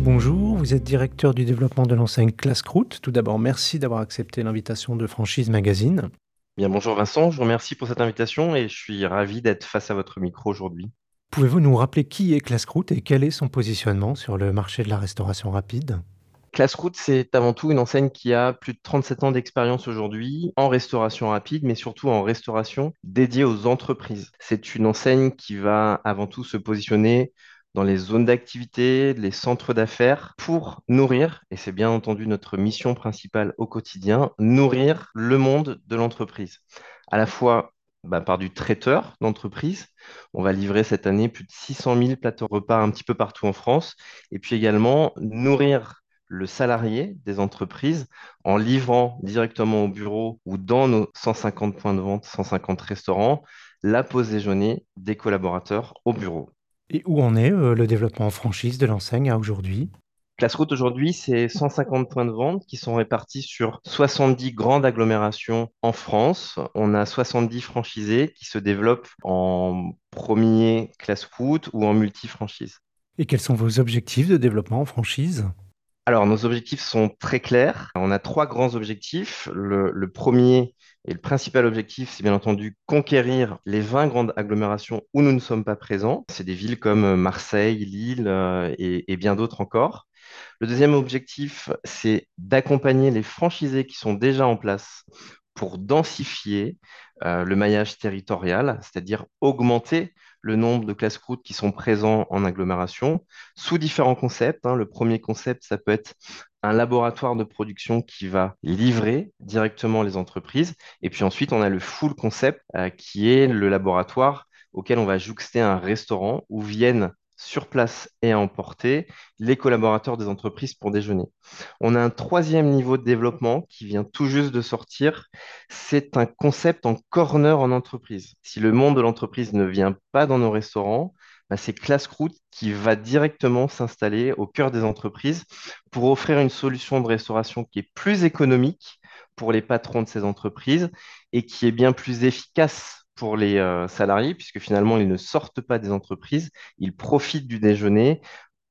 Bonjour. Vous êtes directeur du développement de l'enseigne Classcroute. Tout d'abord, merci d'avoir accepté l'invitation de Franchise Magazine. Bien, bonjour Vincent, je vous remercie pour cette invitation et je suis ravi d'être face à votre micro aujourd'hui. Pouvez-vous nous rappeler qui est Classcroute et quel est son positionnement sur le marché de la restauration rapide? Classroute, c'est avant tout une enseigne qui a plus de 37 ans d'expérience aujourd'hui en restauration rapide, mais surtout en restauration dédiée aux entreprises. C'est une enseigne qui va avant tout se positionner dans les zones d'activité, les centres d'affaires, pour nourrir, et c'est bien entendu notre mission principale au quotidien, nourrir le monde de l'entreprise. À la fois bah, par du traiteur d'entreprise. On va livrer cette année plus de 600 000 plateaux repas un petit peu partout en France. Et puis également nourrir le salarié des entreprises en livrant directement au bureau ou dans nos 150 points de vente, 150 restaurants, la pause déjeuner des collaborateurs au bureau. Et où en est euh, le développement en franchise de l'enseigne à aujourd'hui? Classroute aujourd'hui, c'est 150 points de vente qui sont répartis sur 70 grandes agglomérations en France. On a 70 franchisés qui se développent en premier Classroute ou en multi-franchise. Et quels sont vos objectifs de développement en franchise? Alors, nos objectifs sont très clairs. On a trois grands objectifs. Le, premier et le principal objectif, c'est bien entendu conquérir les 20 grandes agglomérations où nous ne sommes pas présents. C'est des villes comme Marseille, Lille euh, et, bien d'autres encore. Le deuxième objectif, c'est d'accompagner les franchisés qui sont déjà en place pour densifier euh, le maillage territorial, c'est-à-dire augmenter le nombre de classes routes qui sont présents en agglomération sous différents concepts. Hein. Le premier concept, ça peut être un laboratoire de production qui va livrer directement les entreprises. Et puis ensuite, on a le full concept euh, qui est le laboratoire auquel on va jouxter un restaurant où viennent sur place et à emporter les collaborateurs des entreprises pour déjeuner. On a un troisième niveau de développement qui vient tout juste de sortir. C'est un concept en corner en entreprise. Si le monde de l'entreprise ne vient pas dans nos restaurants, bah, c'est Classroute qui va directement s'installer au cœur des entreprises pour offrir une solution de restauration qui est plus économique pour les patrons de ces entreprises et qui est bien plus efficace pour les euh, salariés, puisque finalement, ils ne sortent pas des entreprises, ils profitent du déjeuner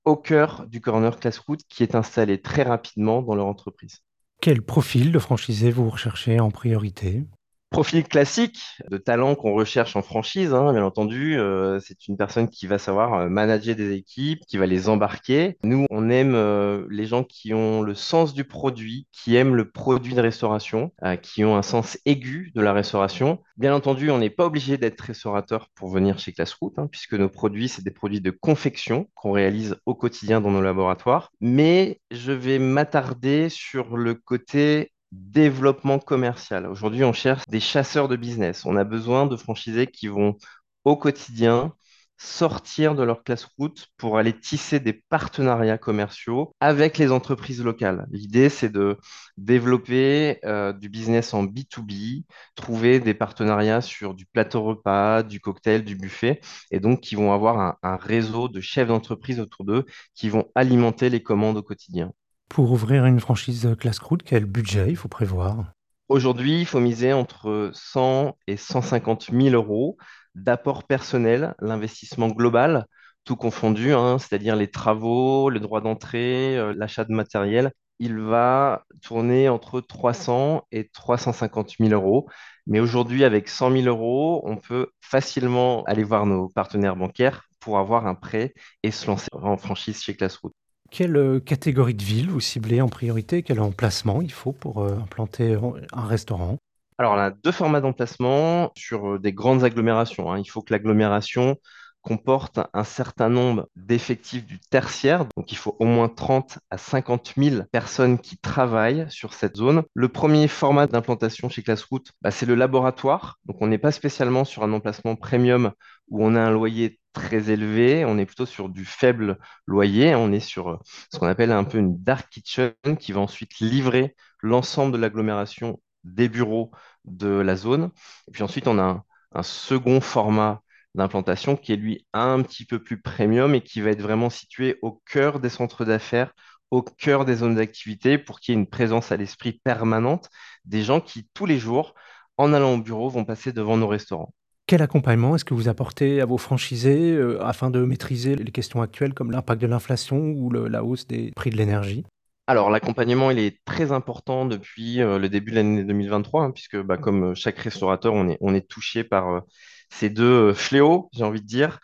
au cœur du corner Classroot qui est installé très rapidement dans leur entreprise. Quel profil de franchisé vous recherchez en priorité? Profil classique de talent qu'on recherche en franchise, hein, bien entendu, euh, c'est une personne qui va savoir euh, manager des équipes, qui va les embarquer. Nous, on aime euh, les gens qui ont le sens du produit, qui aiment le produit de restauration, qui ont un sens aigu de la restauration. Bien entendu, on n'est pas obligé d'être restaurateur pour venir chez Classroot, hein, puisque nos produits, c'est des produits de confection qu'on réalise au quotidien dans nos laboratoires. Mais je vais m'attarder sur le côté développement commercial. Aujourd'hui, on cherche des chasseurs de business. On a besoin de franchisés qui vont au quotidien sortir de leur classe route pour aller tisser des partenariats commerciaux avec les entreprises locales. L'idée, c'est de développer euh, du business en B2B, trouver des partenariats sur du plateau repas, du cocktail, du buffet, et donc qui vont avoir un, un réseau de chefs d'entreprise autour d'eux qui vont alimenter les commandes au quotidien. Pour ouvrir une franchise Classcroute, quel budget il faut prévoir? Aujourd'hui, il faut miser entre 100 et 150 000 euros d'apport personnel, l'investissement global, tout confondu, hein, c'est-à-dire les travaux, le droit d'entrée, euh, l'achat de matériel. Il va tourner entre 300 et 350 000 euros. Mais aujourd'hui, avec 100 000 euros, on peut facilement aller voir nos partenaires bancaires pour avoir un prêt et se lancer en franchise chez Classroot. Quelle euh, catégorie de ville vous ciblez en priorité? Quel emplacement il faut pour euh, implanter un restaurant? Alors, on a deux formats d'emplacement sur euh, des grandes agglomérations. Hein. Il faut que l'agglomération comporte un certain nombre d'effectifs du tertiaire. Donc, il faut au moins 30 à 50 000 personnes qui travaillent sur cette zone. Le premier format d'implantation chez Classroot, bah, c'est le laboratoire. Donc, on n'est pas spécialement sur un emplacement premium où on a un loyer très élevé, on est plutôt sur du faible loyer, on est sur euh, ce qu'on appelle un peu une dark kitchen qui va ensuite livrer l'ensemble de l'agglomération des bureaux de la zone. Et puis ensuite, on a un, un second format d'implantation qui est lui un petit peu plus premium et qui va être vraiment situé au cœur des centres d'affaires, au cœur des zones d'activité pour qu'il y ait une présence à l'esprit permanente des gens qui, tous les jours, en allant au bureau, vont passer devant nos restaurants. Quel accompagnement est-ce que vous apportez à vos franchisés euh, afin de maîtriser les questions actuelles comme l'impact de l'inflation ou la hausse des prix de l'énergie? Alors, l'accompagnement, il est très important depuis euh, le début de l'année 2023, hein, puisque bah, comme euh, chaque restaurateur, on est, on est touché par ces deux fléaux, j'ai envie de dire.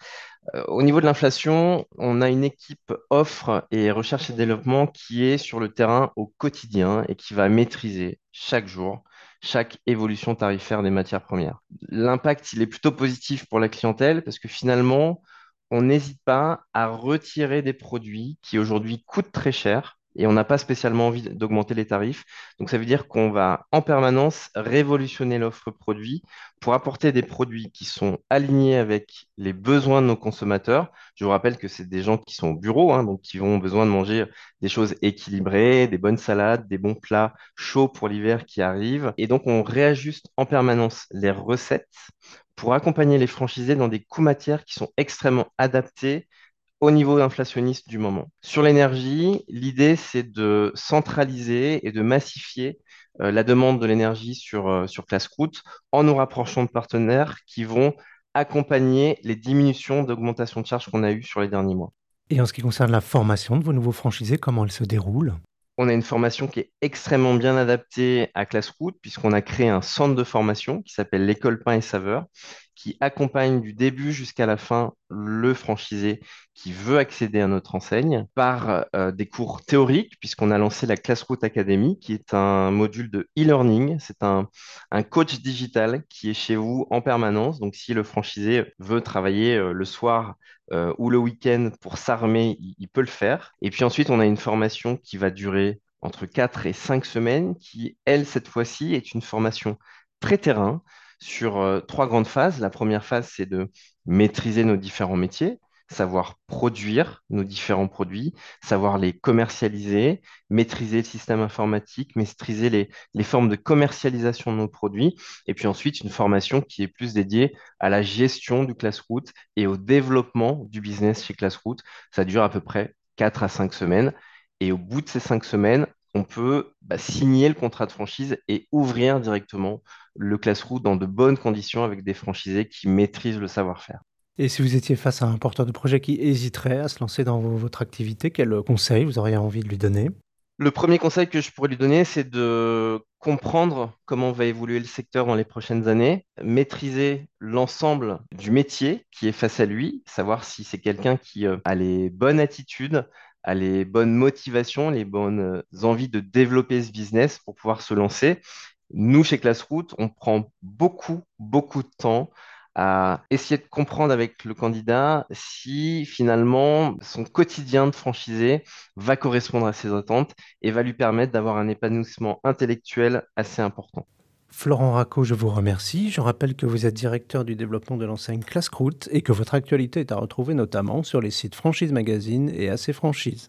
Au niveau de l'inflation, on a une équipe offre et recherche et développement qui est sur le terrain au quotidien et qui va maîtriser chaque jour chaque évolution tarifaire des matières premières. L'impact, il est plutôt positif pour la clientèle parce que finalement, on n'hésite pas à retirer des produits qui aujourd'hui coûtent très cher et on n'a pas spécialement envie d'augmenter les tarifs. Donc ça veut dire qu'on va en permanence révolutionner l'offre produit pour apporter des produits qui sont alignés avec les besoins de nos consommateurs. Je vous rappelle que c'est des gens qui sont au bureau, hein, donc qui ont besoin de manger des choses équilibrées, des bonnes salades, des bons plats chauds pour l'hiver qui arrive. Et donc on réajuste en permanence les recettes pour accompagner les franchisés dans des coûts matières qui sont extrêmement adaptés au niveau inflationniste du moment. Sur l'énergie, l'idée, c'est de centraliser et de massifier euh, la demande de l'énergie sur, euh, sur Classroute en nous rapprochant de partenaires qui vont accompagner les diminutions d'augmentation de charges qu'on a eues sur les derniers mois. Et en ce qui concerne la formation de vos nouveaux franchisés, comment elle se déroule? On a une formation qui est extrêmement bien adaptée à Classroute, puisqu'on a créé un centre de formation qui s'appelle l'École Pain et Saveur, qui accompagne du début jusqu'à la fin le franchisé qui veut accéder à notre enseigne par euh, des cours théoriques, puisqu'on a lancé la Classroute Academy, qui est un module de e-learning. C'est un, un coach digital qui est chez vous en permanence. Donc, si le franchisé veut travailler euh, le soir euh, ou le week-end pour s'armer, il, il peut le faire. Et puis ensuite, on a une formation qui va durer entre 4 et 5 semaines, qui, elle, cette fois-ci, est une formation très terrain sur euh, trois grandes phases. La première phase, c'est de maîtriser nos différents métiers, savoir produire nos différents produits, savoir les commercialiser, maîtriser le système informatique, maîtriser les, les formes de commercialisation de nos produits. Et puis ensuite, une formation qui est plus dédiée à la gestion du Classroot et au développement du business chez Classroot. Ça dure à peu près 4 à 5 semaines. Et au bout de ces 5 semaines, on peut bah, signer le contrat de franchise et ouvrir directement le Classroot dans de bonnes conditions avec des franchisés qui maîtrisent le savoir-faire. Et si vous étiez face à un porteur de projet qui hésiterait à se lancer dans vo- votre activité, quel conseil vous auriez envie de lui donner? Le premier conseil que je pourrais lui donner, c'est de comprendre comment va évoluer le secteur dans les prochaines années, maîtriser l'ensemble du métier qui est face à lui, savoir si c'est quelqu'un qui euh, a les bonnes attitudes, a les bonnes motivations, les bonnes euh, envies de développer ce business pour pouvoir se lancer. Nous, chez Classroot, on prend beaucoup, beaucoup de temps à essayer de comprendre avec le candidat si finalement son quotidien de franchisé va correspondre à ses attentes et va lui permettre d'avoir un épanouissement intellectuel assez important. Florent Racco, je vous remercie. Je rappelle que vous êtes directeur du développement de l'enseigne Classroot et que votre actualité est à retrouver notamment sur les sites Franchise Magazine et AC Franchise.